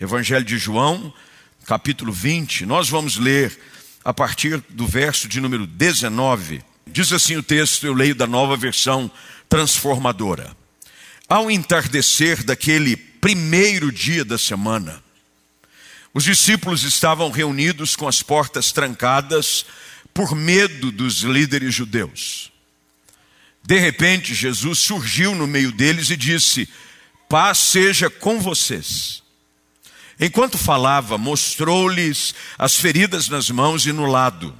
Evangelho de João, capítulo 20. Nós vamos ler a partir do verso de número 19. Diz assim o texto, eu leio da nova versão transformadora. Ao entardecer daquele primeiro dia da semana, os discípulos estavam reunidos com as portas trancadas por medo dos líderes judeus. De repente, Jesus surgiu no meio deles e disse: Paz seja com vocês. Enquanto falava, mostrou-lhes as feridas nas mãos e no lado.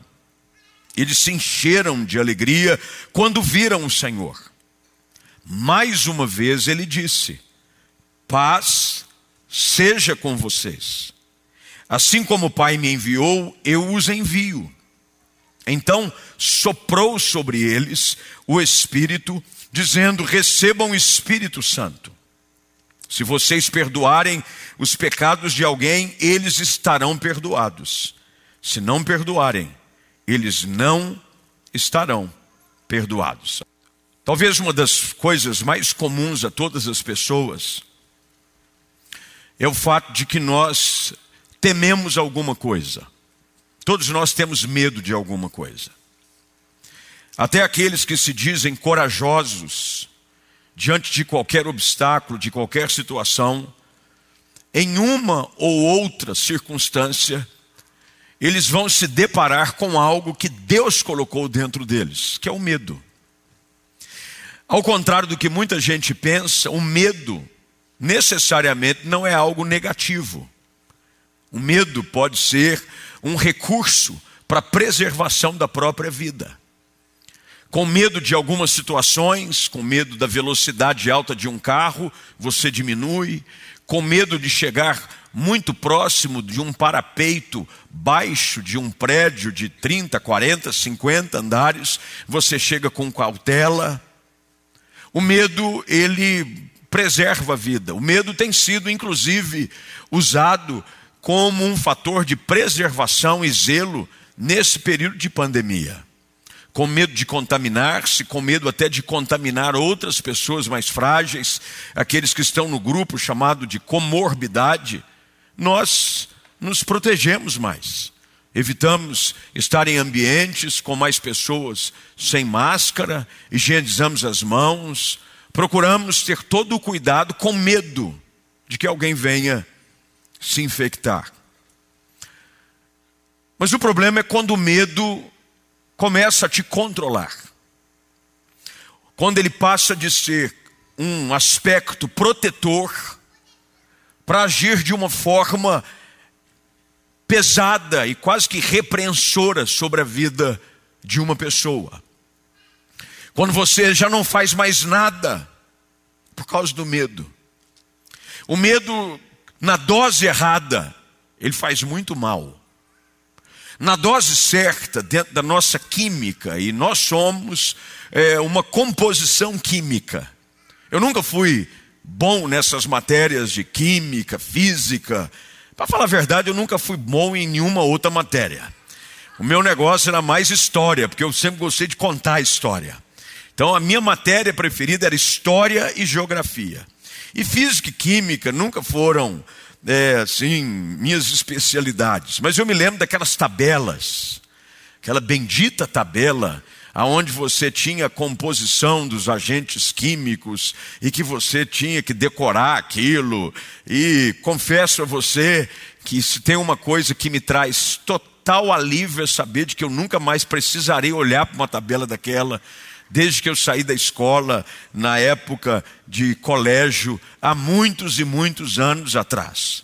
Eles se encheram de alegria quando viram o Senhor. Mais uma vez ele disse: Paz seja com vocês. Assim como o Pai me enviou, eu os envio. Então soprou sobre eles o Espírito, dizendo: Recebam o Espírito Santo. Se vocês perdoarem os pecados de alguém, eles estarão perdoados. Se não perdoarem, eles não estarão perdoados. Talvez uma das coisas mais comuns a todas as pessoas é o fato de que nós tememos alguma coisa. Todos nós temos medo de alguma coisa. Até aqueles que se dizem corajosos diante de qualquer obstáculo, de qualquer situação, em uma ou outra circunstância, eles vão se deparar com algo que Deus colocou dentro deles, que é o medo. Ao contrário do que muita gente pensa, o medo necessariamente não é algo negativo. O medo pode ser um recurso para a preservação da própria vida com medo de algumas situações, com medo da velocidade alta de um carro, você diminui, com medo de chegar muito próximo de um parapeito baixo de um prédio de 30, 40, 50 andares, você chega com cautela. O medo, ele preserva a vida. O medo tem sido, inclusive, usado como um fator de preservação e zelo nesse período de pandemia com medo de contaminar-se, com medo até de contaminar outras pessoas mais frágeis, aqueles que estão no grupo chamado de comorbidade, nós nos protegemos mais. Evitamos estar em ambientes com mais pessoas sem máscara, higienizamos as mãos, procuramos ter todo o cuidado com medo de que alguém venha se infectar. Mas o problema é quando o medo começa a te controlar. Quando ele passa de ser um aspecto protetor para agir de uma forma pesada e quase que repreensora sobre a vida de uma pessoa. Quando você já não faz mais nada por causa do medo. O medo, na dose errada, ele faz muito mal na dose certa, dentro da nossa química, e nós somos é, uma composição química. Eu nunca fui bom nessas matérias de química, física. Para falar a verdade, eu nunca fui bom em nenhuma outra matéria. O meu negócio era mais história, porque eu sempre gostei de contar a história. Então, a minha matéria preferida era história e geografia. E física e química nunca foram é, assim, minhas especialidades. Mas eu me lembro daquelas tabelas, aquela bendita tabela, aonde você tinha a composição dos agentes químicos e que você tinha que decorar aquilo. E confesso a você que se tem uma coisa que me traz total alívio é saber de que eu nunca mais precisarei olhar para uma tabela daquela desde que eu saí da escola, na época de colégio, há muitos e muitos anos atrás.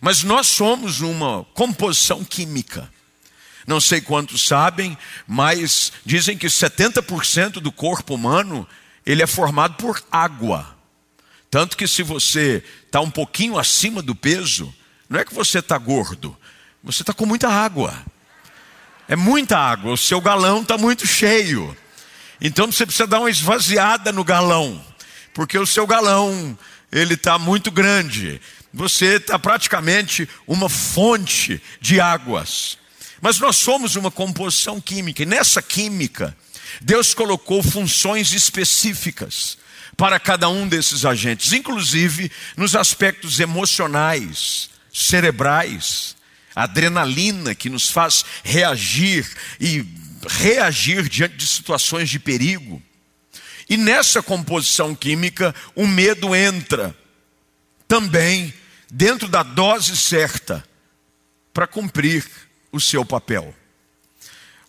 Mas nós somos uma composição química. Não sei quantos sabem, mas dizem que 70% do corpo humano ele é formado por água. Tanto que se você está um pouquinho acima do peso, não é que você está gordo, você está com muita água. É muita água, o seu galão está muito cheio. Então você precisa dar uma esvaziada no galão, porque o seu galão ele está muito grande. Você está praticamente uma fonte de águas. Mas nós somos uma composição química, e nessa química, Deus colocou funções específicas para cada um desses agentes, inclusive nos aspectos emocionais, cerebrais, adrenalina que nos faz reagir e reagir diante de situações de perigo. E nessa composição química, o medo entra também dentro da dose certa para cumprir o seu papel.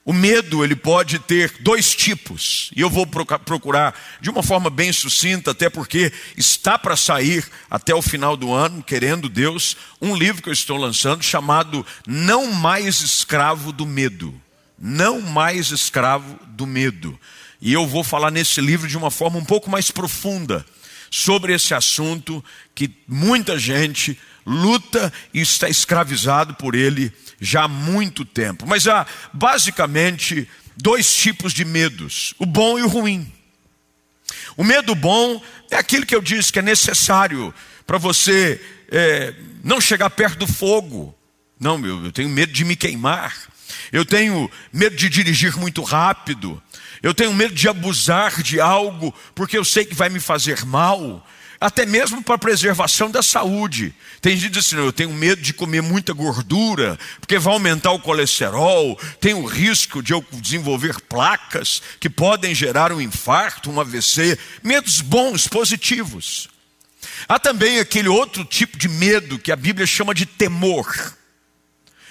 O medo, ele pode ter dois tipos, e eu vou procurar de uma forma bem sucinta, até porque está para sair até o final do ano, querendo Deus, um livro que eu estou lançando chamado Não Mais Escravo do Medo. Não Mais Escravo do Medo. E eu vou falar nesse livro de uma forma um pouco mais profunda sobre esse assunto que muita gente luta e está escravizado por ele já há muito tempo. Mas há basicamente dois tipos de medos: o bom e o ruim. O medo bom é aquilo que eu disse que é necessário para você é, não chegar perto do fogo. Não, meu, eu tenho medo de me queimar. Eu tenho medo de dirigir muito rápido. Eu tenho medo de abusar de algo porque eu sei que vai me fazer mal até mesmo para a preservação da saúde. Tem gente que diz assim: eu tenho medo de comer muita gordura, porque vai aumentar o colesterol, tem o risco de eu desenvolver placas que podem gerar um infarto, um AVC. Medos bons, positivos. Há também aquele outro tipo de medo que a Bíblia chama de temor,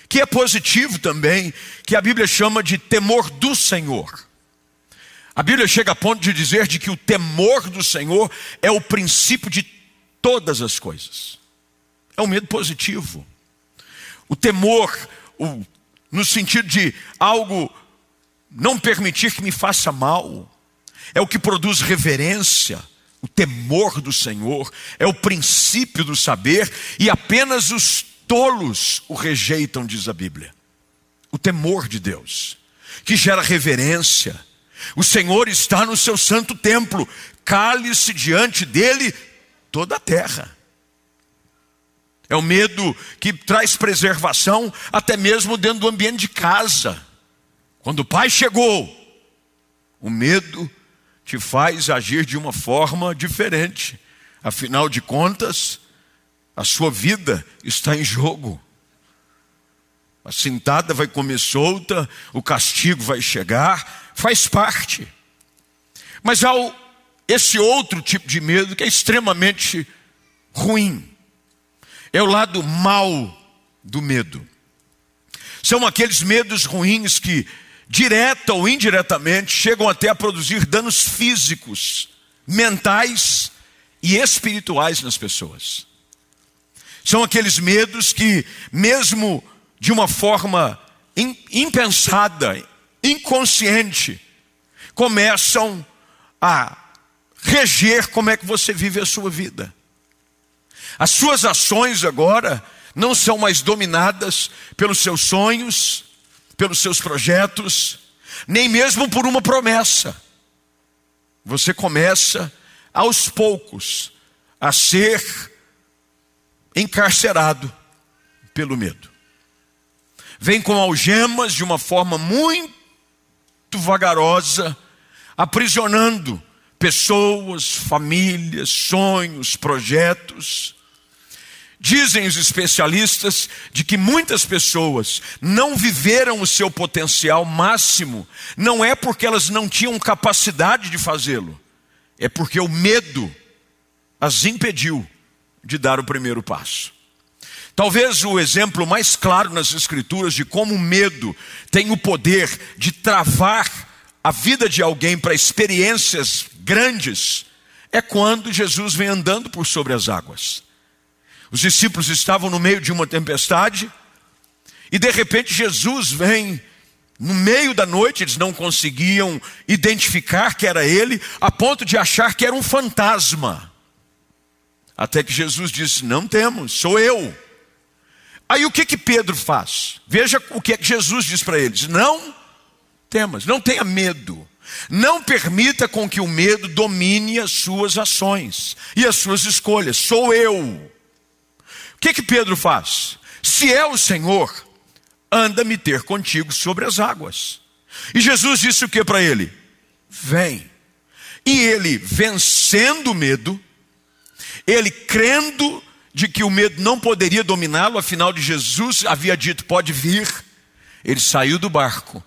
que é positivo também, que a Bíblia chama de temor do Senhor. A Bíblia chega a ponto de dizer de que o temor do Senhor é o princípio de todas as coisas. É um medo positivo. O temor, o, no sentido de algo não permitir que me faça mal, é o que produz reverência. O temor do Senhor é o princípio do saber e apenas os tolos o rejeitam, diz a Bíblia. O temor de Deus, que gera reverência, o Senhor está no seu santo templo, cale-se diante dele toda a terra. É o medo que traz preservação até mesmo dentro do ambiente de casa. Quando o pai chegou, o medo te faz agir de uma forma diferente. Afinal de contas, a sua vida está em jogo. A cintada vai comer solta, o castigo vai chegar, faz parte. Mas há esse outro tipo de medo que é extremamente ruim. É o lado mal do medo. São aqueles medos ruins que, direta ou indiretamente, chegam até a produzir danos físicos, mentais e espirituais nas pessoas. São aqueles medos que, mesmo de uma forma impensada, inconsciente, começam a reger como é que você vive a sua vida. As suas ações agora não são mais dominadas pelos seus sonhos, pelos seus projetos, nem mesmo por uma promessa. Você começa aos poucos a ser encarcerado pelo medo. Vem com algemas de uma forma muito vagarosa, aprisionando pessoas, famílias, sonhos, projetos. Dizem os especialistas de que muitas pessoas não viveram o seu potencial máximo, não é porque elas não tinham capacidade de fazê-lo, é porque o medo as impediu de dar o primeiro passo. Talvez o exemplo mais claro nas Escrituras de como o medo tem o poder de travar a vida de alguém para experiências grandes é quando Jesus vem andando por sobre as águas. Os discípulos estavam no meio de uma tempestade e de repente Jesus vem no meio da noite, eles não conseguiam identificar que era ele, a ponto de achar que era um fantasma. Até que Jesus disse: Não temos, sou eu. Aí o que que Pedro faz? Veja o que, é que Jesus diz para eles: não temas, não tenha medo. Não permita com que o medo domine as suas ações e as suas escolhas. Sou eu. O que que Pedro faz? Se é o Senhor, anda me ter contigo sobre as águas. E Jesus disse o que para ele? Vem. E ele, vencendo o medo, ele crendo de que o medo não poderia dominá-lo, afinal de Jesus havia dito: pode vir. Ele saiu do barco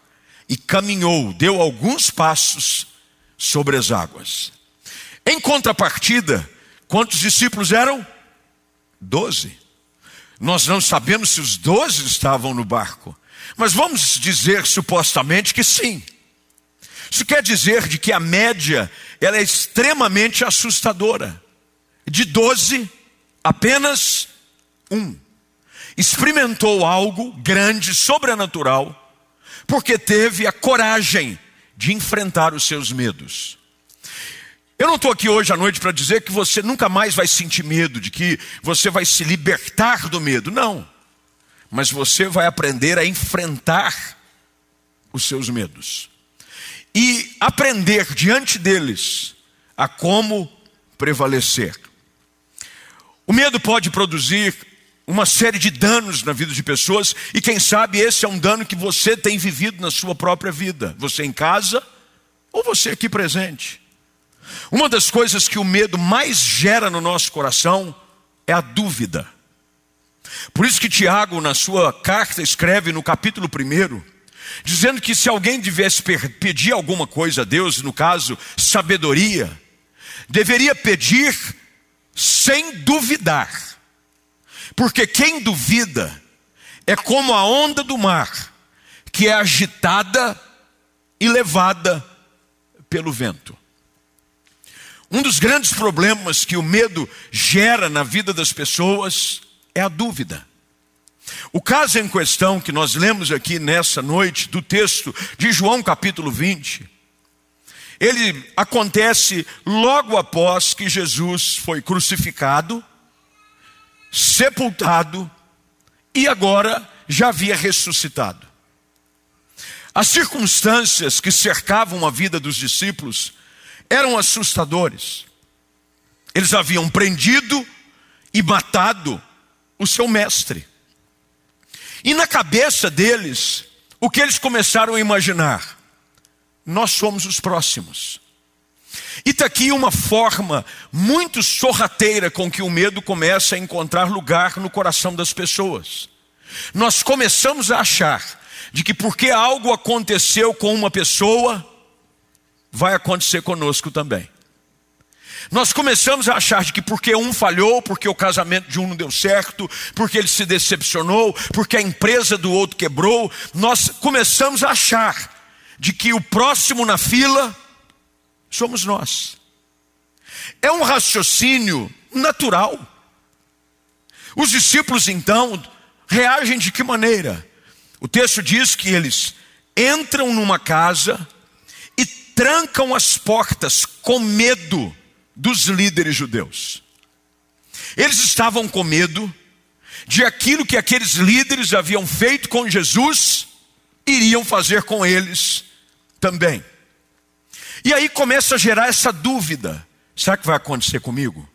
e caminhou, deu alguns passos sobre as águas. Em contrapartida, quantos discípulos eram? Doze. Nós não sabemos se os doze estavam no barco, mas vamos dizer supostamente que sim. Isso quer dizer de que a média ela é extremamente assustadora. De doze, apenas um experimentou algo grande, sobrenatural, porque teve a coragem de enfrentar os seus medos. Eu não estou aqui hoje à noite para dizer que você nunca mais vai sentir medo, de que você vai se libertar do medo. Não. Mas você vai aprender a enfrentar os seus medos e aprender diante deles a como prevalecer. O medo pode produzir uma série de danos na vida de pessoas, e quem sabe esse é um dano que você tem vivido na sua própria vida, você em casa ou você aqui presente. Uma das coisas que o medo mais gera no nosso coração é a dúvida. Por isso que Tiago, na sua carta, escreve no capítulo 1, dizendo que se alguém devesse pedir alguma coisa a Deus, no caso, sabedoria, deveria pedir sem duvidar. Porque quem duvida é como a onda do mar, que é agitada e levada pelo vento. Um dos grandes problemas que o medo gera na vida das pessoas é a dúvida. O caso em questão que nós lemos aqui nessa noite, do texto de João capítulo 20, ele acontece logo após que Jesus foi crucificado, sepultado e agora já havia ressuscitado. As circunstâncias que cercavam a vida dos discípulos eram assustadores. Eles haviam prendido e matado o seu mestre. E na cabeça deles, o que eles começaram a imaginar? Nós somos os próximos. E está aqui uma forma muito sorrateira com que o medo começa a encontrar lugar no coração das pessoas. Nós começamos a achar de que porque algo aconteceu com uma pessoa, vai acontecer conosco também. Nós começamos a achar de que porque um falhou, porque o casamento de um não deu certo, porque ele se decepcionou, porque a empresa do outro quebrou, nós começamos a achar de que o próximo na fila somos nós. É um raciocínio natural. Os discípulos então reagem de que maneira? O texto diz que eles entram numa casa trancam as portas com medo dos líderes judeus. Eles estavam com medo de aquilo que aqueles líderes haviam feito com Jesus, iriam fazer com eles também. E aí começa a gerar essa dúvida: será que vai acontecer comigo?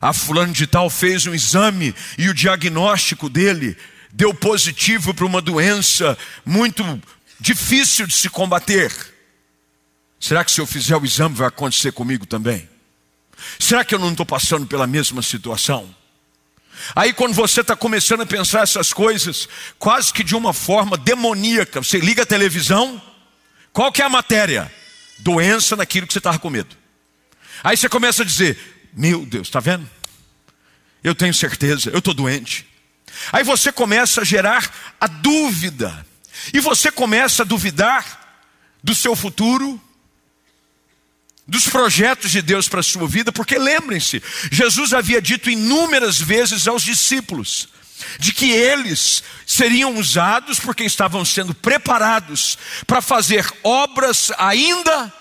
A fulano de tal fez um exame e o diagnóstico dele deu positivo para uma doença muito difícil de se combater. Será que se eu fizer o exame vai acontecer comigo também? Será que eu não estou passando pela mesma situação? Aí, quando você está começando a pensar essas coisas, quase que de uma forma demoníaca, você liga a televisão, qual que é a matéria? Doença naquilo que você estava com medo. Aí você começa a dizer: Meu Deus, está vendo? Eu tenho certeza, eu estou doente. Aí você começa a gerar a dúvida, e você começa a duvidar do seu futuro, dos projetos de Deus para a sua vida, porque lembrem-se, Jesus havia dito inúmeras vezes aos discípulos de que eles seriam usados porque estavam sendo preparados para fazer obras ainda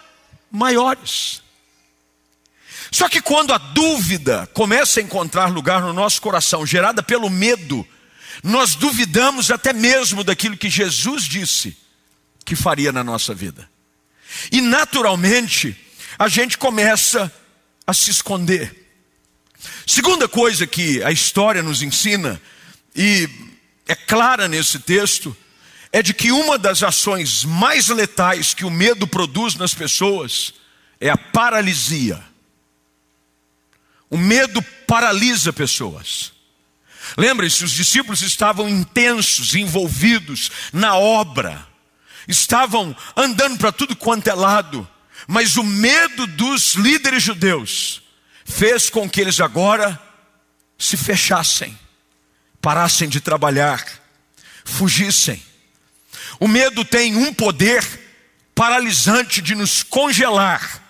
maiores. Só que quando a dúvida começa a encontrar lugar no nosso coração, gerada pelo medo, nós duvidamos até mesmo daquilo que Jesus disse que faria na nossa vida. E naturalmente, a gente começa a se esconder. Segunda coisa que a história nos ensina, e é clara nesse texto, é de que uma das ações mais letais que o medo produz nas pessoas é a paralisia. O medo paralisa pessoas. Lembrem-se, os discípulos estavam intensos, envolvidos na obra, estavam andando para tudo quanto é lado, mas o medo dos líderes judeus fez com que eles agora se fechassem, parassem de trabalhar, fugissem. O medo tem um poder paralisante de nos congelar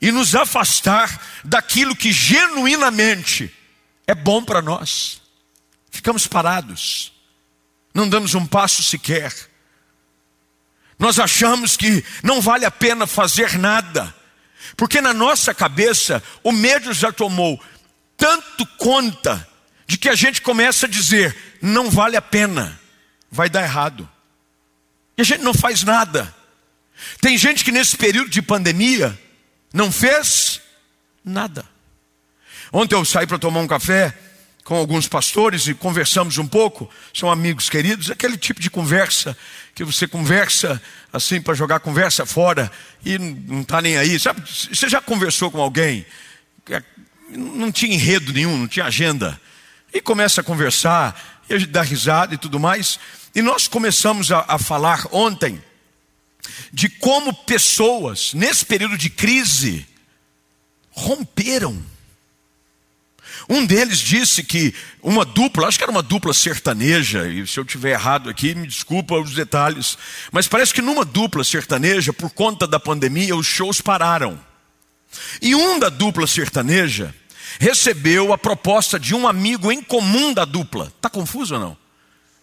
e nos afastar daquilo que genuinamente é bom para nós. Ficamos parados, não damos um passo sequer. Nós achamos que não vale a pena fazer nada, porque na nossa cabeça o medo já tomou tanto conta de que a gente começa a dizer: não vale a pena, vai dar errado. E a gente não faz nada. Tem gente que nesse período de pandemia não fez nada. Ontem eu saí para tomar um café com alguns pastores e conversamos um pouco, são amigos queridos, aquele tipo de conversa que você conversa assim para jogar conversa fora e não está nem aí. Sabe, você já conversou com alguém, é, não tinha enredo nenhum, não tinha agenda, e começa a conversar, e a gente dá risada e tudo mais, e nós começamos a, a falar ontem de como pessoas, nesse período de crise, romperam. Um deles disse que uma dupla, acho que era uma dupla sertaneja, e se eu tiver errado aqui, me desculpa os detalhes, mas parece que numa dupla sertaneja, por conta da pandemia, os shows pararam. E um da dupla sertaneja recebeu a proposta de um amigo em comum da dupla. Está confuso ou não?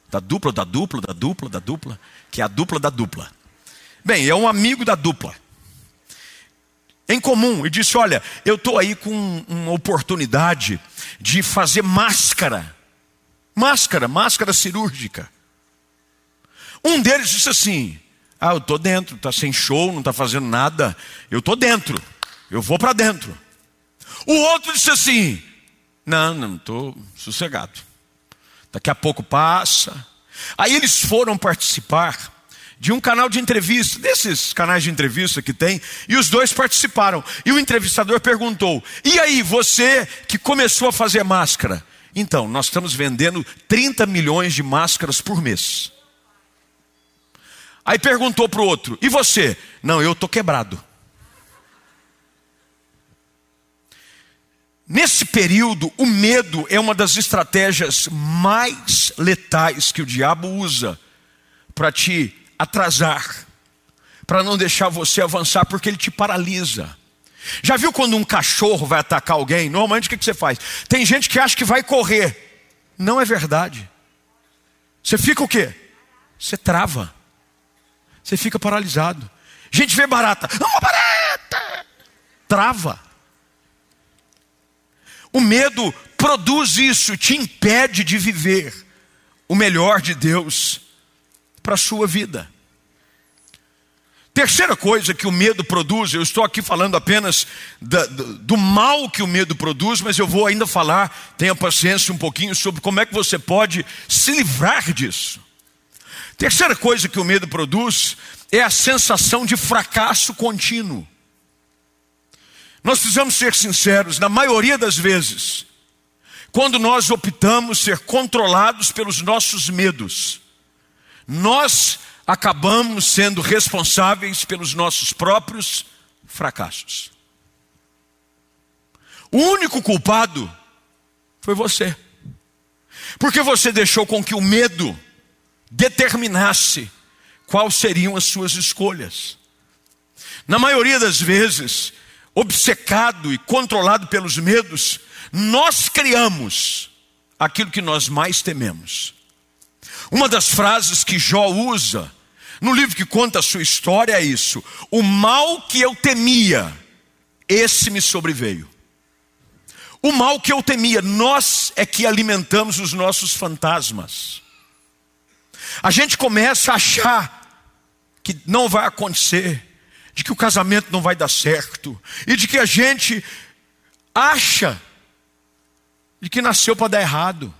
Da dupla, da dupla, da dupla, da dupla, que é a dupla da dupla. Bem, é um amigo da dupla. Em comum, e disse: Olha, eu estou aí com uma oportunidade de fazer máscara. Máscara, máscara cirúrgica. Um deles disse assim: Ah, eu estou dentro, está sem show, não está fazendo nada. Eu estou dentro, eu vou para dentro. O outro disse assim: Não, não estou sossegado. Daqui a pouco passa. Aí eles foram participar de um canal de entrevista, desses canais de entrevista que tem, e os dois participaram. E o entrevistador perguntou: E aí, você que começou a fazer máscara? Então, nós estamos vendendo 30 milhões de máscaras por mês. Aí perguntou para o outro: E você? Não, eu estou quebrado. Nesse período, o medo é uma das estratégias mais letais que o diabo usa para te atrasar, para não deixar você avançar, porque ele te paralisa. Já viu quando um cachorro vai atacar alguém? Normalmente o que você faz? Tem gente que acha que vai correr. Não é verdade. Você fica o quê? Você trava. Você fica paralisado. Gente vê barata. Uma barata! Trava. O medo produz isso, te impede de viver o melhor de Deus para a sua vida. Terceira coisa que o medo produz, eu estou aqui falando apenas da, do, do, mal que o medo produz, mas eu vou ainda falar, tenha paciência um pouquinho, sobre como é que você pode se livrar disso. Terceira coisa que o medo produz é a sensação de fracasso contínuo. Nós precisamos ser sinceros, na maioria das vezes, quando nós optamos ser controlados pelos nossos medos, nós acabamos sendo responsáveis pelos nossos próprios fracassos. O único culpado foi você. Porque você deixou com que o medo determinasse quais seriam as suas escolhas. Na maioria das vezes, obcecado e controlado pelos medos, nós criamos aquilo que nós mais tememos. Uma das frases que Jó usa no livro que conta a sua história é isso: o mal que eu temia, esse me sobreveio. O mal que eu temia, nós é que alimentamos os nossos fantasmas. A gente começa a achar que não vai acontecer, de que o casamento não vai dar certo, e de que a gente acha de que nasceu para dar errado.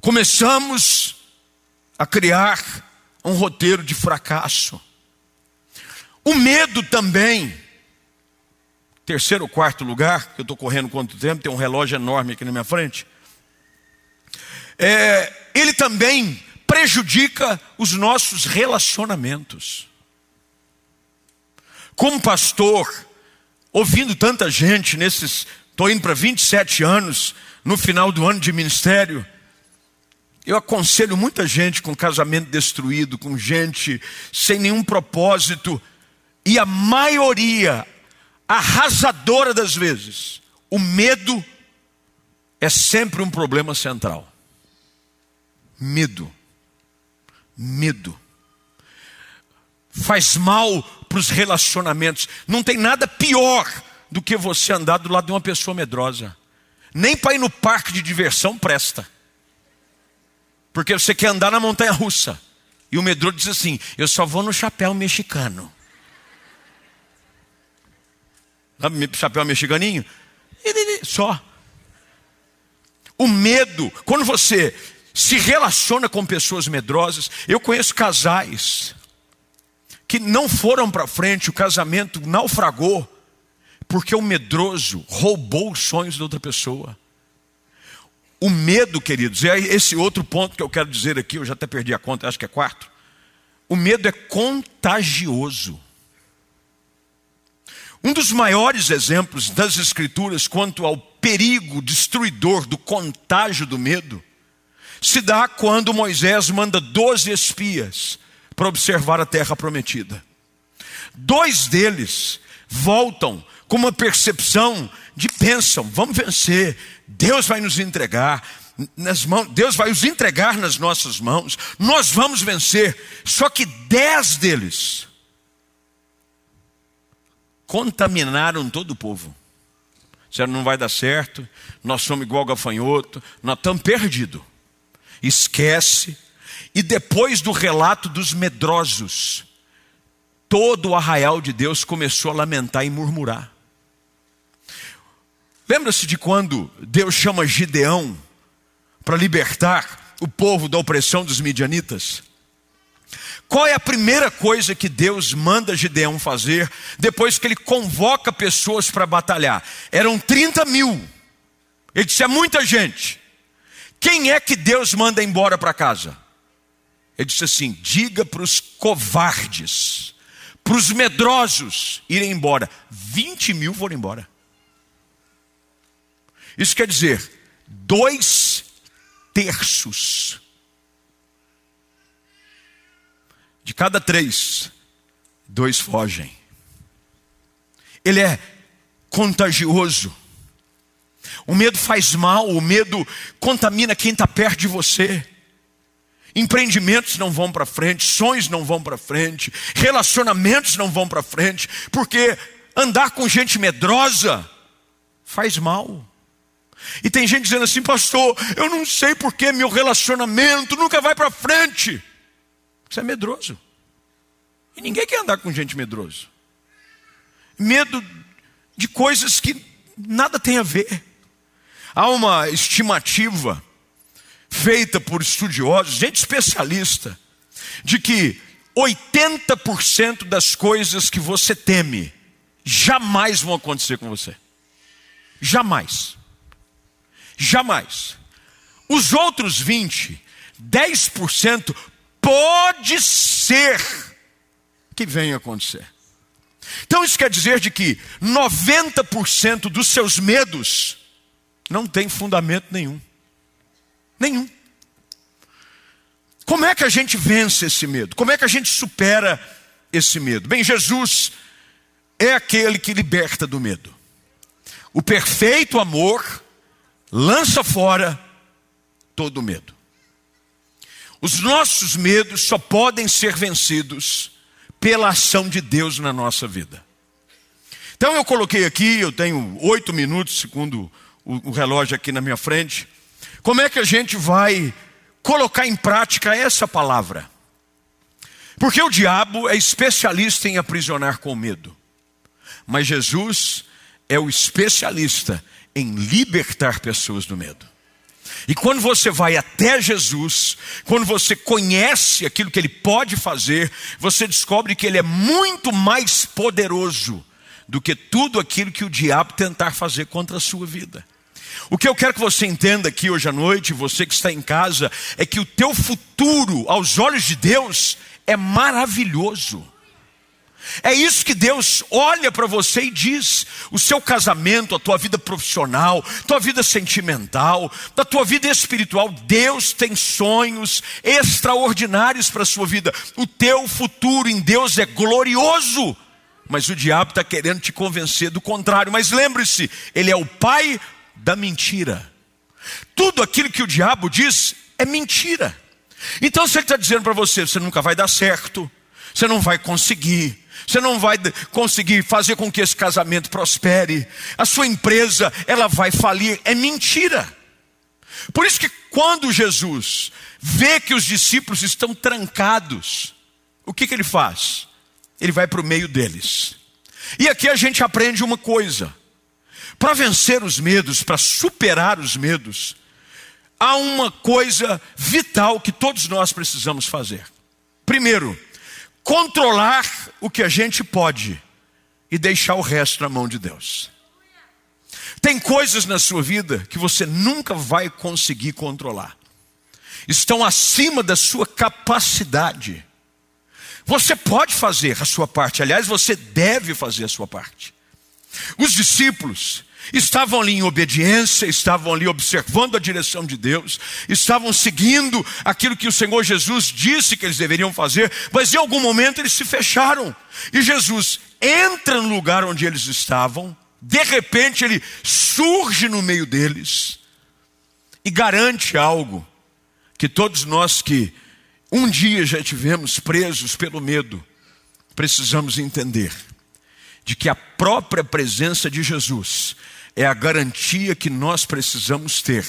Começamos a criar um roteiro de fracasso. O medo também terceiro ou quarto lugar, que eu estou correndo quanto tempo, tem um relógio enorme aqui na minha frente. É, ele também prejudica os nossos relacionamentos. Como pastor, ouvindo tanta gente nesses, estou indo para 27 anos, no final do ano de ministério, eu aconselho muita gente com casamento destruído, com gente sem nenhum propósito, e a maioria, arrasadora das vezes, o medo é sempre um problema central. Medo. Medo. Faz mal para os relacionamentos. Não tem nada pior do que você andar do lado de uma pessoa medrosa. Nem para ir no parque de diversão presta. Porque você quer andar na montanha russa. E o medroso diz assim: Eu só vou no chapéu mexicano. chapéu mexicaninho? Só. O medo, quando você se relaciona com pessoas medrosas, eu conheço casais que não foram para frente, o casamento naufragou, porque o medroso roubou os sonhos da outra pessoa. O medo, queridos, é esse outro ponto que eu quero dizer aqui, eu já até perdi a conta, acho que é quarto. O medo é contagioso. Um dos maiores exemplos das Escrituras quanto ao perigo destruidor do contágio do medo se dá quando Moisés manda doze espias para observar a terra prometida. Dois deles voltam com uma percepção de pensam, vamos vencer, Deus vai nos entregar, nas mãos, Deus vai os entregar nas nossas mãos, nós vamos vencer. Só que dez deles contaminaram todo o povo. Disseram, não vai dar certo, nós somos igual gafanhoto, nós estamos perdidos. Esquece. E depois do relato dos medrosos, todo o arraial de Deus começou a lamentar e murmurar. Lembra-se de quando Deus chama Gideão para libertar o povo da opressão dos midianitas? Qual é a primeira coisa que Deus manda Gideão fazer depois que ele convoca pessoas para batalhar? Eram 30 mil. Ele disse: é muita gente. Quem é que Deus manda embora para casa? Ele disse assim: diga para os covardes, para os medrosos irem embora. 20 mil foram embora. Isso quer dizer, dois terços De cada três, dois fogem. Ele é contagioso. O medo faz mal, o medo contamina quem está perto de você. Empreendimentos não vão para frente, sonhos não vão para frente, relacionamentos não vão para frente, porque andar com gente medrosa faz mal. E tem gente dizendo assim, pastor, eu não sei porque meu relacionamento nunca vai para frente. Você é medroso. E ninguém quer andar com gente medroso. Medo de coisas que nada tem a ver. Há uma estimativa feita por estudiosos, gente especialista, de que 80% das coisas que você teme jamais vão acontecer com você. Jamais. Jamais. Os outros 20, 10% pode ser que venha acontecer. Então isso quer dizer de que 90% dos seus medos não tem fundamento nenhum. Nenhum. Como é que a gente vence esse medo? Como é que a gente supera esse medo? Bem, Jesus é aquele que liberta do medo. O perfeito amor lança fora todo medo. Os nossos medos só podem ser vencidos pela ação de Deus na nossa vida. Então eu coloquei aqui, eu tenho oito minutos, segundo o, relógio aqui na minha frente. Como é que a gente vai colocar em prática essa palavra? Porque o diabo é especialista em aprisionar com medo, mas Jesus é o especialista em libertar pessoas do medo. E quando você vai até Jesus, quando você conhece aquilo que ele pode fazer, você descobre que ele é muito mais poderoso do que tudo aquilo que o diabo tentar fazer contra a sua vida. O que eu quero que você entenda aqui hoje à noite, você que está em casa, é que o teu futuro, aos olhos de Deus, é maravilhoso. É isso que Deus olha para você e diz: o seu casamento, a tua vida profissional, tua vida sentimental, da tua vida espiritual, Deus tem sonhos extraordinários para a sua vida. O teu futuro em Deus é glorioso. Mas o diabo está querendo te convencer do contrário. Mas lembre-se, ele é o pai da mentira. Tudo aquilo que o diabo diz é mentira. Então, se ele está dizendo para você, você nunca vai dar certo, você não vai conseguir, você não vai conseguir fazer com que esse casamento prospere. A sua empresa, ela vai falir. É mentira. Por isso que quando Jesus vê que os discípulos estão trancados, o que, que ele faz? Ele vai para o meio deles. E aqui a gente aprende uma coisa: para vencer os medos, para superar os medos, há uma coisa vital que todos nós precisamos fazer. Primeiro, controlar o que a gente pode e deixar o resto na mão de Deus. Tem coisas na sua vida que você nunca vai conseguir controlar, estão acima da sua capacidade. Você pode fazer a sua parte, aliás, você deve fazer a sua parte. Os discípulos, Estavam ali em obediência, estavam ali observando a direção de Deus, estavam seguindo aquilo que o Senhor Jesus disse que eles deveriam fazer, mas em algum momento eles se fecharam. E Jesus entra no lugar onde eles estavam, de repente ele surge no meio deles e garante algo que todos nós que um dia já tivemos presos pelo medo, precisamos entender de que a própria presença de Jesus é a garantia que nós precisamos ter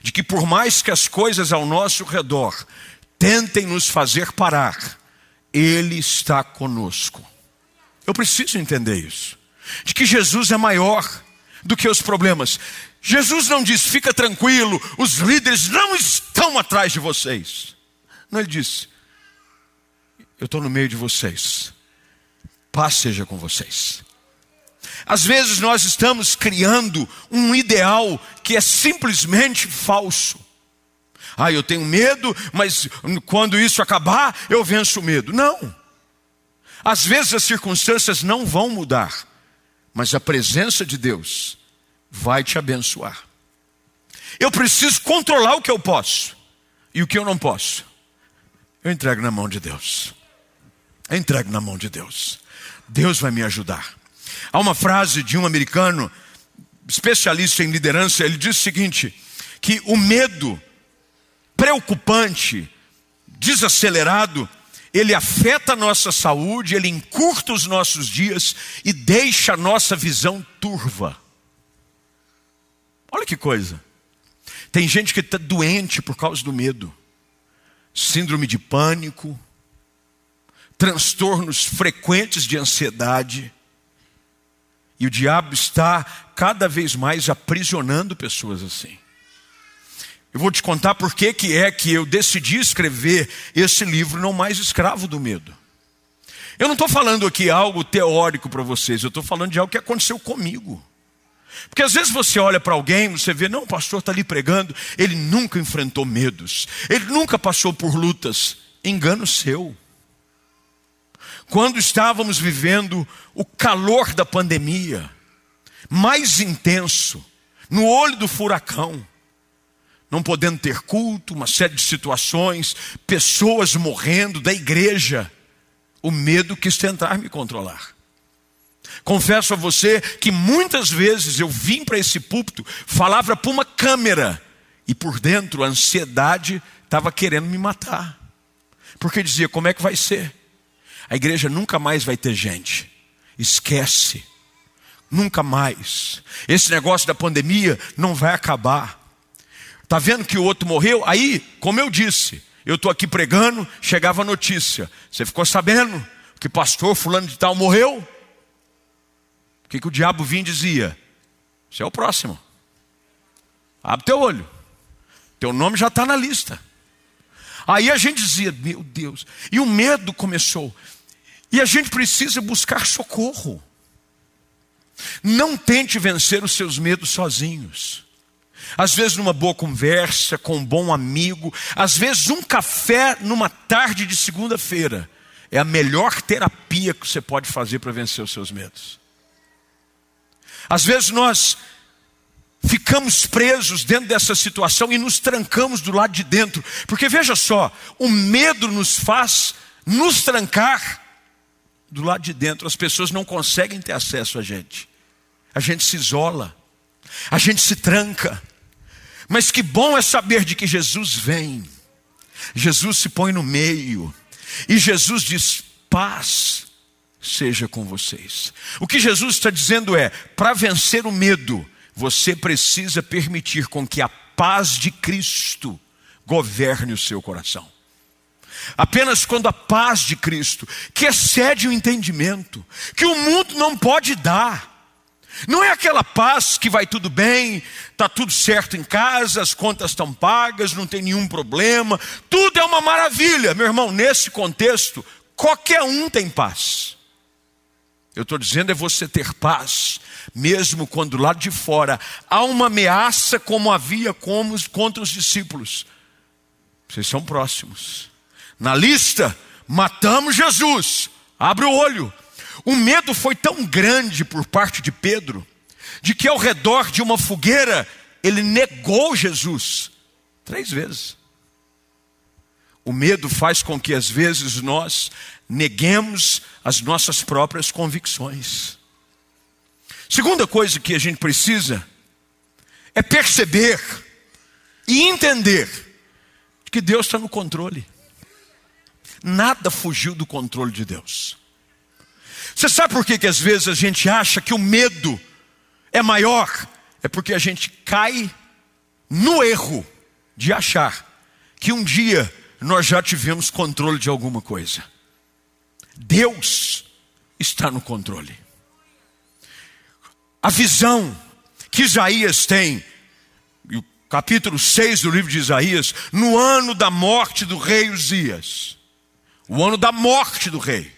de que, por mais que as coisas ao nosso redor tentem nos fazer parar, Ele está conosco. Eu preciso entender isso, de que Jesus é maior do que os problemas. Jesus não diz, fica tranquilo, os líderes não estão atrás de vocês. Não, ele disse, eu estou no meio de vocês, paz seja com vocês. Às vezes nós estamos criando um ideal que é simplesmente falso. Ah, eu tenho medo, mas quando isso acabar, eu venço o medo. Não. Às vezes as circunstâncias não vão mudar, mas a presença de Deus vai te abençoar. Eu preciso controlar o que eu posso e o que eu não posso. Eu entrego na mão de Deus. Eu entrego na mão de Deus. Deus vai me ajudar. Há uma frase de um americano, especialista em liderança, ele diz o seguinte: que o medo preocupante, desacelerado, ele afeta a nossa saúde, ele encurta os nossos dias e deixa a nossa visão turva. Olha que coisa. Tem gente que está doente por causa do medo, síndrome de pânico, transtornos frequentes de ansiedade. E o diabo está cada vez mais aprisionando pessoas assim. Eu vou te contar por que, que é que eu decidi escrever esse livro, Não Mais Escravo do Medo. Eu não estou falando aqui algo teórico para vocês, eu estou falando de algo que aconteceu comigo. Porque às vezes você olha para alguém, você vê, não, o pastor está ali pregando, ele nunca enfrentou medos, ele nunca passou por lutas. Engano seu. Quando estávamos vivendo o calor da pandemia, mais intenso, no olho do furacão, não podendo ter culto, uma série de situações, pessoas morrendo da igreja, o medo quis tentar me controlar. Confesso a você que muitas vezes eu vim para esse púlpito, falava para uma câmera, e por dentro a ansiedade estava querendo me matar. Porque dizia: como é que vai ser? A igreja nunca mais vai ter gente. Esquece. Nunca mais. Esse negócio da pandemia não vai acabar. Está vendo que o outro morreu? Aí, como eu disse, eu estou aqui pregando, chegava a notícia. Você ficou sabendo que pastor fulano de tal morreu? O que, que o diabo vinha e dizia? Você é o próximo. Abre teu olho. Teu nome já está na lista. Aí a gente dizia, meu Deus. E o medo começou. E a gente precisa buscar socorro. Não tente vencer os seus medos sozinhos. Às vezes, numa boa conversa, com um bom amigo, às vezes, um café numa tarde de segunda-feira é a melhor terapia que você pode fazer para vencer os seus medos. Às vezes, nós ficamos presos dentro dessa situação e nos trancamos do lado de dentro, porque veja só, o medo nos faz nos trancar do lado de dentro, as pessoas não conseguem ter acesso a gente, a gente se isola, a gente se tranca. Mas que bom é saber de que Jesus vem. Jesus se põe no meio. E Jesus diz: paz seja com vocês. O que Jesus está dizendo é: para vencer o medo, você precisa permitir com que a paz de Cristo governe o seu coração. Apenas quando a paz de Cristo, que excede o entendimento, que o mundo não pode dar, não é aquela paz que vai tudo bem, está tudo certo em casa, as contas estão pagas, não tem nenhum problema, tudo é uma maravilha. Meu irmão, nesse contexto, qualquer um tem paz. Eu estou dizendo é você ter paz, mesmo quando lá de fora há uma ameaça, como havia como, contra os discípulos. Vocês são próximos. Na lista, matamos Jesus. Abre o olho, o medo foi tão grande por parte de Pedro, de que ao redor de uma fogueira ele negou Jesus três vezes. O medo faz com que às vezes nós neguemos as nossas próprias convicções. Segunda coisa que a gente precisa é perceber e entender que Deus está no controle. Nada fugiu do controle de Deus. Você sabe por que, que às vezes a gente acha que o medo é maior? É porque a gente cai no erro de achar que um dia nós já tivemos controle de alguma coisa. Deus está no controle. A visão que Isaías tem, capítulo 6 do livro de Isaías, no ano da morte do rei Uzias, o ano da morte do rei.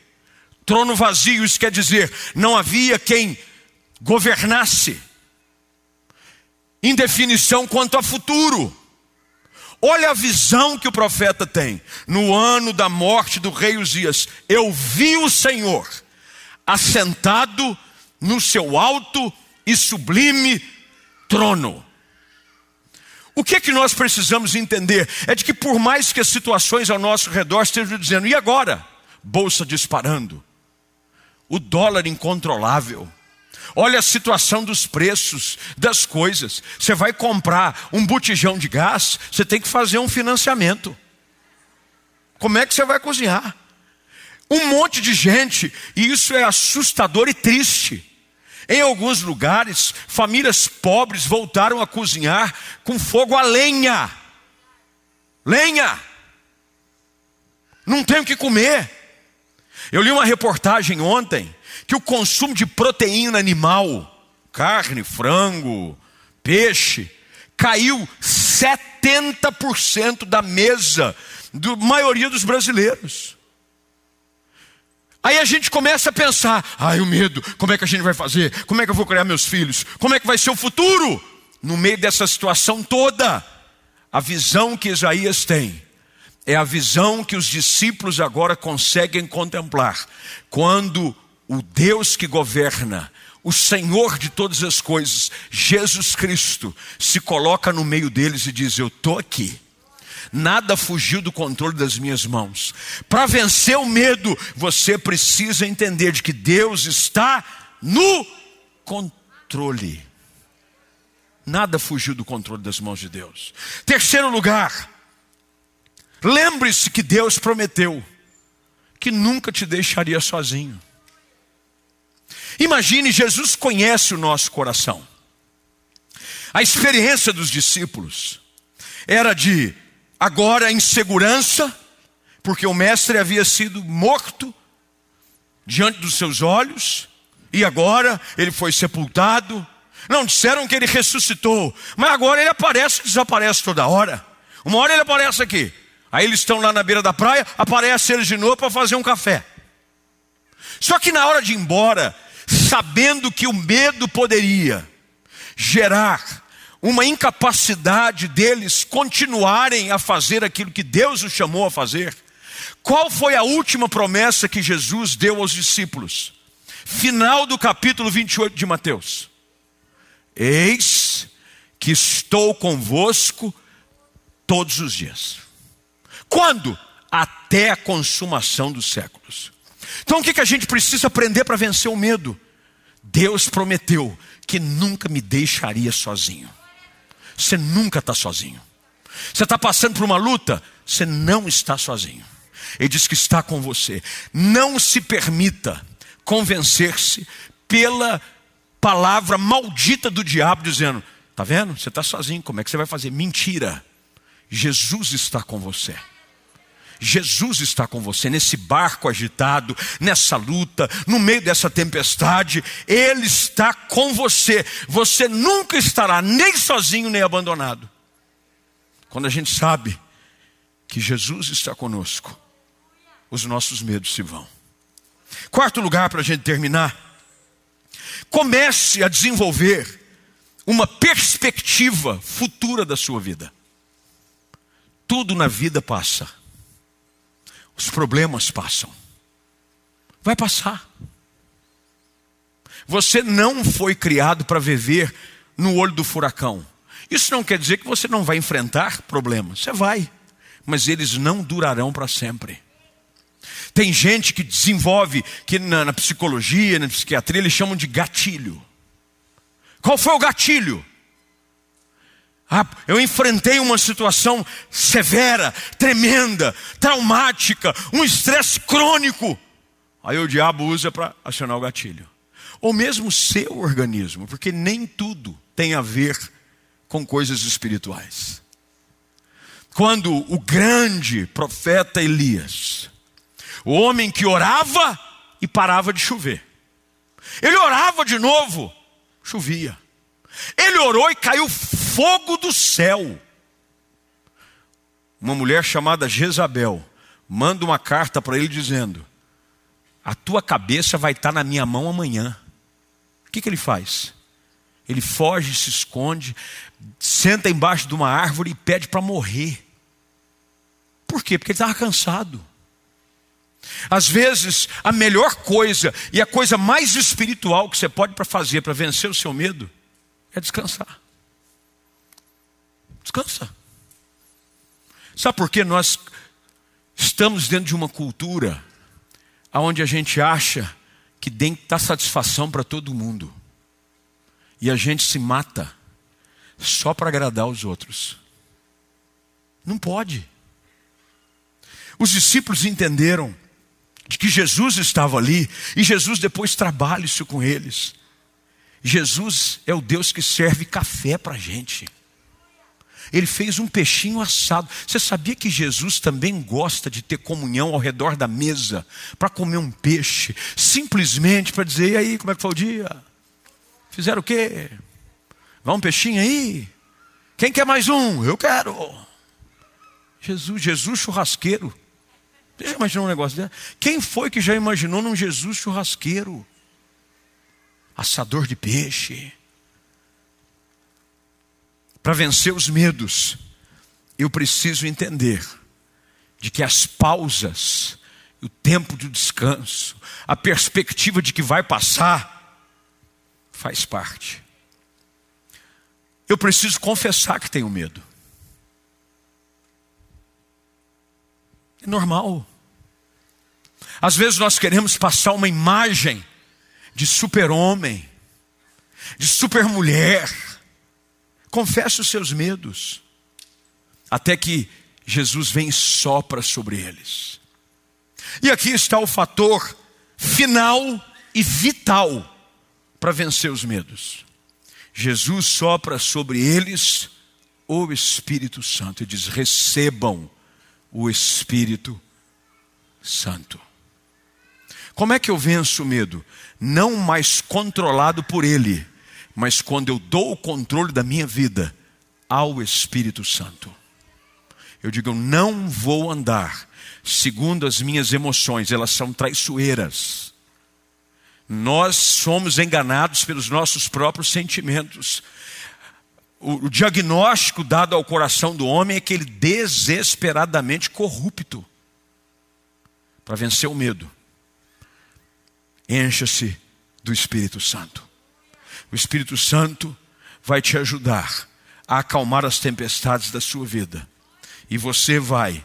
Trono vazio, isso quer dizer, não havia quem governasse. Indefinição quanto a futuro. Olha a visão que o profeta tem. No ano da morte do rei Uzias, eu vi o Senhor assentado no seu alto e sublime trono. O que é que nós precisamos entender? É de que por mais que as situações ao nosso redor estejam dizendo, e agora? Bolsa disparando, o dólar incontrolável. Olha a situação dos preços das coisas. Você vai comprar um botijão de gás, você tem que fazer um financiamento. Como é que você vai cozinhar? Um monte de gente, e isso é assustador e triste. Em alguns lugares, famílias pobres voltaram a cozinhar com fogo a lenha. Lenha! Não tem o que comer. Eu li uma reportagem ontem que o consumo de proteína animal, carne, frango, peixe, caiu 70% da mesa da maioria dos brasileiros. Aí a gente começa a pensar: ai, o medo, como é que a gente vai fazer? Como é que eu vou criar meus filhos? Como é que vai ser o futuro? No meio dessa situação toda, a visão que Isaías tem é a visão que os discípulos agora conseguem contemplar. Quando o Deus que governa, o Senhor de todas as coisas, Jesus Cristo, se coloca no meio deles e diz: Eu estou aqui. Nada fugiu do controle das minhas mãos. Para vencer o medo, você precisa entender de que Deus está no controle. Nada fugiu do controle das mãos de Deus. Terceiro lugar, Lembre-se que Deus prometeu que nunca te deixaria sozinho. Imagine, Jesus conhece o nosso coração. A experiência dos discípulos era de agora insegurança, porque o mestre havia sido morto diante dos seus olhos, e agora ele foi sepultado. Não disseram que ele ressuscitou, mas agora ele aparece e desaparece toda hora. Uma hora ele aparece aqui, Aí eles estão lá na beira da praia, aparece eles de novo para fazer um café. Só que na hora de ir embora, sabendo que o medo poderia gerar uma incapacidade deles continuarem a fazer aquilo que Deus os chamou a fazer. Qual foi a última promessa que Jesus deu aos discípulos? Final do capítulo 28 de Mateus. Eis que estou convosco todos os dias. Quando? Até a consumação dos séculos. Então o que, que a gente precisa aprender para vencer o medo? Deus prometeu que nunca me deixaria sozinho. Você nunca está sozinho. Você está passando por uma luta, você não está sozinho. Ele diz que está com você. Não se permita convencer-se pela palavra maldita do diabo, dizendo: Está vendo? Você está sozinho, como é que você vai fazer? Mentira. Jesus está com você. Jesus está com você nesse barco agitado, nessa luta, no meio dessa tempestade, Ele está com você. Você nunca estará nem sozinho nem abandonado. Quando a gente sabe que Jesus está conosco, os nossos medos se vão. Quarto lugar para a gente terminar. Comece a desenvolver uma perspectiva futura da sua vida. Tudo na vida passa. Os problemas passam. Vai passar. Você não foi criado para viver no olho do furacão. Isso não quer dizer que você não vai enfrentar problemas. Você vai. Mas eles não durarão para sempre. Tem gente que desenvolve, que na, na psicologia, na psiquiatria, eles chamam de gatilho. Qual foi o gatilho? Ah, eu enfrentei uma situação severa, tremenda, traumática, um estresse crônico. Aí o diabo usa para acionar o gatilho. Ou mesmo seu organismo, porque nem tudo tem a ver com coisas espirituais. Quando o grande profeta Elias, o homem que orava e parava de chover, ele orava de novo, chovia. Ele orou e caiu fogo do céu. Uma mulher chamada Jezabel manda uma carta para ele dizendo: A tua cabeça vai estar na minha mão amanhã. O que, que ele faz? Ele foge, se esconde, senta embaixo de uma árvore e pede para morrer. Por quê? Porque ele estava cansado. Às vezes, a melhor coisa e a coisa mais espiritual que você pode fazer para vencer o seu medo é descansar. Descansa. Sabe por que nós estamos dentro de uma cultura onde a gente acha que tem satisfação para todo mundo. E a gente se mata só para agradar os outros. Não pode. Os discípulos entenderam de que Jesus estava ali e Jesus depois trabalha isso com eles. Jesus é o Deus que serve café para a gente. Ele fez um peixinho assado. Você sabia que Jesus também gosta de ter comunhão ao redor da mesa para comer um peixe, simplesmente para dizer: e aí, como é que foi o dia? Fizeram o quê? Vai um peixinho aí? Quem quer mais um? Eu quero. Jesus, Jesus churrasqueiro. Deixa eu imaginar um negócio desse. Quem foi que já imaginou num Jesus churrasqueiro? Assador de peixe para vencer os medos, eu preciso entender de que as pausas, o tempo de descanso, a perspectiva de que vai passar, faz parte. Eu preciso confessar que tenho medo. É normal. Às vezes nós queremos passar uma imagem de super-homem, de super-mulher, Confesse os seus medos, até que Jesus vem e sopra sobre eles. E aqui está o fator final e vital para vencer os medos. Jesus sopra sobre eles o Espírito Santo e diz: recebam o Espírito Santo. Como é que eu venço o medo? Não mais controlado por ele, mas quando eu dou o controle da minha vida ao Espírito Santo, eu digo, eu não vou andar segundo as minhas emoções, elas são traiçoeiras. Nós somos enganados pelos nossos próprios sentimentos. O, o, diagnóstico dado ao coração do homem é que ele desesperadamente corrupto. Para vencer o medo, encha-se do Espírito Santo. O Espírito Santo vai te ajudar a acalmar as tempestades da sua vida. E você vai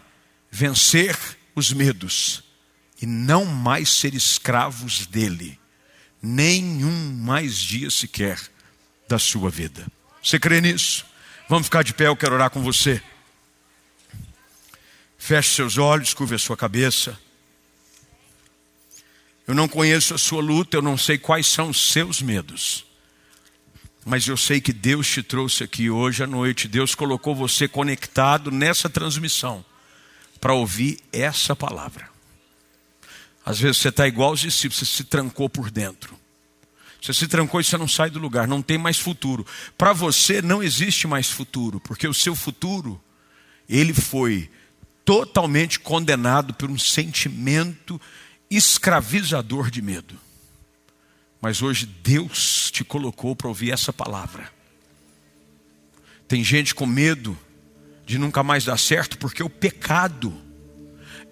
vencer os medos e não mais ser escravos dele, nenhum mais dia sequer da sua vida. Você crê nisso? Vamos ficar de pé, eu quero orar com você. Feche seus olhos, curve a sua cabeça. Eu não conheço a sua luta, eu não sei quais são os seus medos. Mas eu sei que Deus te trouxe aqui hoje à noite, Deus colocou você conectado nessa transmissão para ouvir essa palavra. Às vezes você está igual aos discípulos, você se trancou por dentro. Você se trancou e você não sai do lugar, não tem mais futuro. Para você não existe mais futuro, porque o seu futuro, ele foi totalmente condenado por um sentimento escravizador de medo. Mas hoje Deus te colocou para ouvir essa palavra. Tem gente com medo de nunca mais dar certo, porque o pecado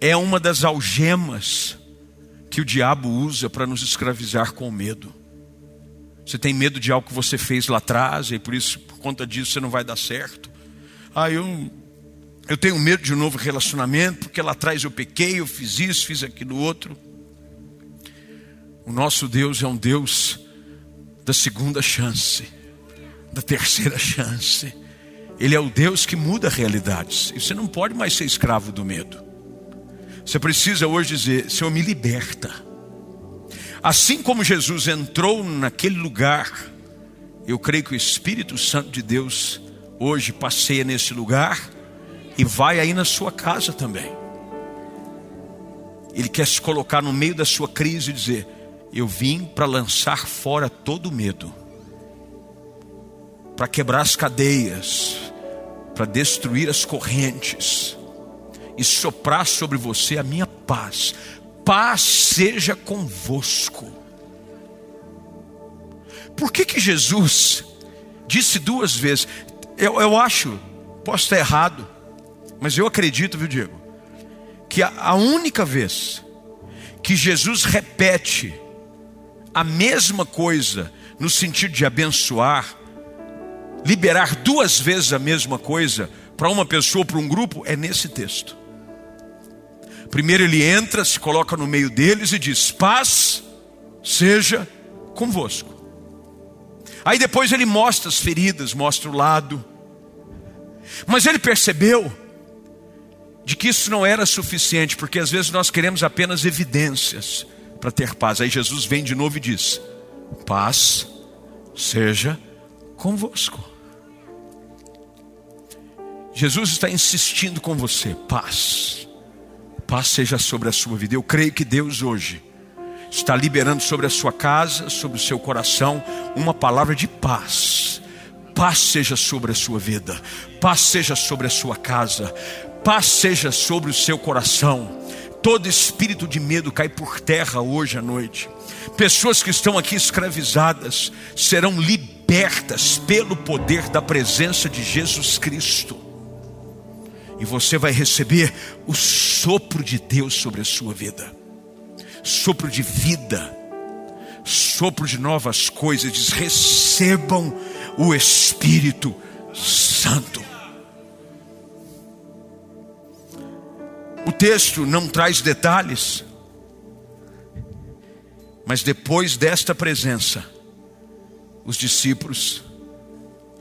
é uma das algemas que o diabo usa para nos escravizar com o medo. Você tem medo de algo que você fez lá atrás e por isso, por conta disso, você não vai dar certo. Ah, eu, eu tenho medo de um novo relacionamento, porque lá atrás eu pequei, eu fiz isso, fiz aquilo outro. O nosso Deus é um Deus da segunda chance, da terceira chance. Ele é o Deus que muda realidades. E você não pode mais ser escravo do medo. Você precisa hoje dizer: Senhor, me liberta. Assim como Jesus entrou naquele lugar, eu creio que o Espírito Santo de Deus hoje passeia nesse lugar e vai aí na sua casa também. Ele quer se colocar no meio da sua crise e dizer: eu vim para lançar fora todo medo, para quebrar as cadeias, para destruir as correntes e soprar sobre você a minha paz. Paz seja convosco. Por que que Jesus disse duas vezes? Eu, eu acho, posso estar errado, mas eu acredito, viu, Diego, que a, a única vez que Jesus repete a mesma coisa no sentido de abençoar, liberar duas vezes a mesma coisa para uma pessoa, para um grupo, é nesse texto. Primeiro ele entra, se coloca no meio deles e diz: Paz seja convosco. Aí depois ele mostra as feridas, mostra o lado. Mas ele percebeu de que isso não era suficiente, porque às vezes nós queremos apenas evidências para ter paz. Aí Jesus vem de novo e diz: Paz seja convosco. Jesus está insistindo com você, paz. Paz seja sobre a sua vida. Eu creio que Deus hoje está liberando sobre a sua casa, sobre o seu coração, uma palavra de paz. Paz seja sobre a sua vida, paz seja sobre a sua casa, paz seja sobre o seu coração todo espírito de medo cai por terra hoje à noite. Pessoas que estão aqui escravizadas serão libertas pelo poder da presença de Jesus Cristo. E você vai receber o sopro de Deus sobre a sua vida. Sopro de vida, sopro de novas coisas. Diz: recebam o Espírito Santo. Texto não traz detalhes, mas depois desta presença, os discípulos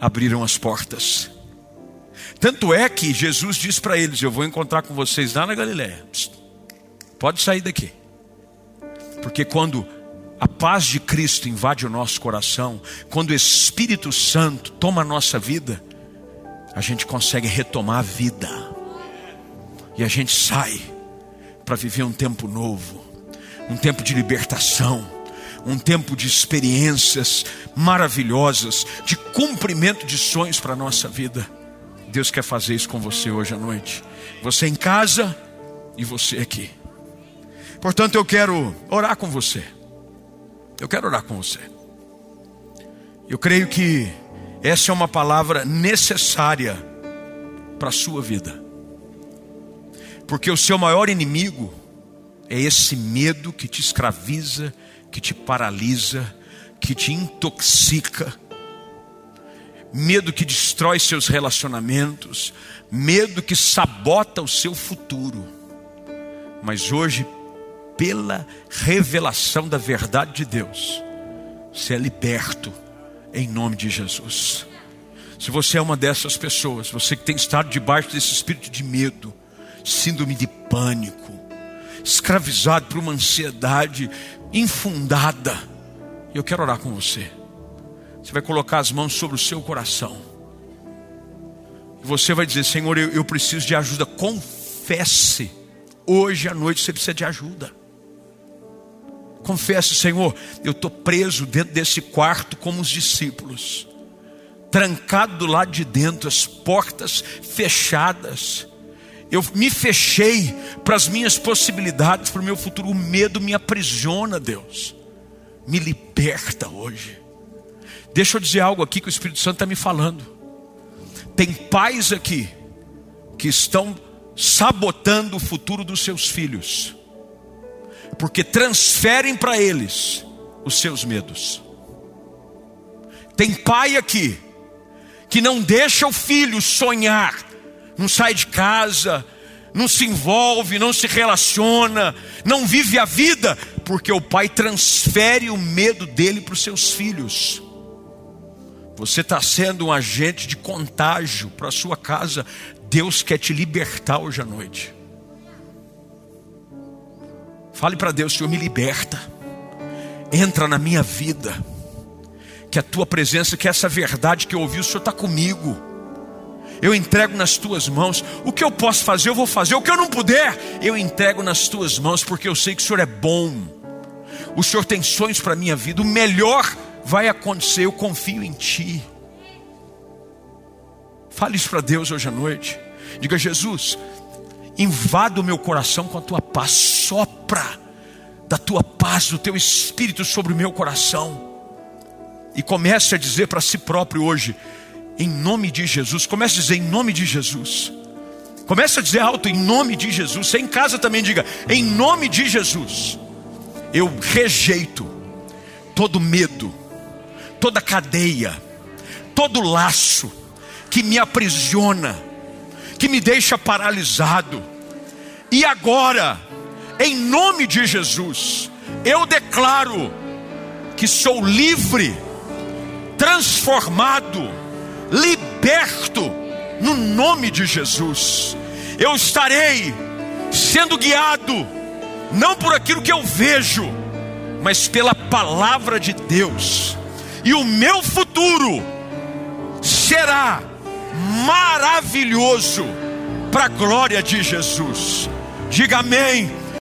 abriram as portas. Tanto é que Jesus diz para eles: Eu vou encontrar com vocês lá na Galiléia. Pode sair daqui. Porque quando a paz de Cristo invade o nosso coração, quando o Espírito Santo toma a nossa vida, a gente consegue retomar a vida. E a gente sai para viver um tempo novo, um tempo de libertação, um tempo de experiências maravilhosas, de cumprimento de sonhos para a nossa vida. Deus quer fazer isso com você hoje à noite. Você em casa e você aqui. Portanto, eu quero orar com você. Eu quero orar com você. Eu creio que essa é uma palavra necessária para a sua vida. Porque o seu maior inimigo é esse medo que te escraviza, que te paralisa, que te intoxica, medo que destrói seus relacionamentos, medo que sabota o seu futuro. Mas hoje, pela revelação da verdade de Deus, você é liberto em nome de Jesus. Se você é uma dessas pessoas, você que tem estado debaixo desse espírito de medo, síndrome de pânico, escravizado por uma ansiedade infundada, eu quero orar com você. Você vai colocar as mãos sobre o seu coração. E você vai dizer: Senhor, eu, eu preciso de ajuda. Confesse. Hoje à noite você precisa de ajuda. Confesse, Senhor, eu estou preso dentro desse quarto como os discípulos, trancado do lado de dentro, as portas fechadas. Eu me fechei para as minhas possibilidades, para o meu futuro. O medo me aprisiona, Deus. Me liberta hoje. Deixa eu dizer algo aqui que o Espírito Santo está me falando. Tem pais aqui que estão sabotando o futuro dos seus filhos, porque transferem para eles os seus medos. Tem pai aqui que não deixa o filho sonhar, não sai de casa, não se envolve, não se relaciona, não vive a vida, porque o pai transfere o medo dele para os seus filhos. Você está sendo um agente de contágio para a sua casa. Deus quer te libertar hoje à noite. Fale para Deus, Senhor, me liberta. Entra na minha vida. Que a tua presença, que essa verdade que eu ouvi, o Senhor está comigo. Eu entrego nas tuas mãos. O que eu posso fazer, eu vou fazer. O que eu não puder, eu entrego nas tuas mãos, porque eu sei que o Senhor é bom. O Senhor tem sonhos para a minha vida. O melhor vai acontecer, eu confio em Ti. Fale isso para Deus hoje à noite. Diga, Jesus, invada o meu coração com a tua paz, sopra da tua paz, do teu espírito sobre o meu coração. E comece a dizer para si próprio hoje, em nome de Jesus. Comece a dizer em nome de Jesus. Comece a dizer alto em nome de Jesus. Você em casa também diga em nome de Jesus. Eu rejeito todo medo, toda cadeia, todo laço que me aprisiona, que me deixa paralisado. E agora, em nome de Jesus, eu declaro que sou livre, transformado, liberto, no nome de Jesus. Eu estarei sendo guiado, não por aquilo que eu vejo, mas pela palavra de Deus e o meu futuro será maravilhoso para a glória de Jesus. Diga amém.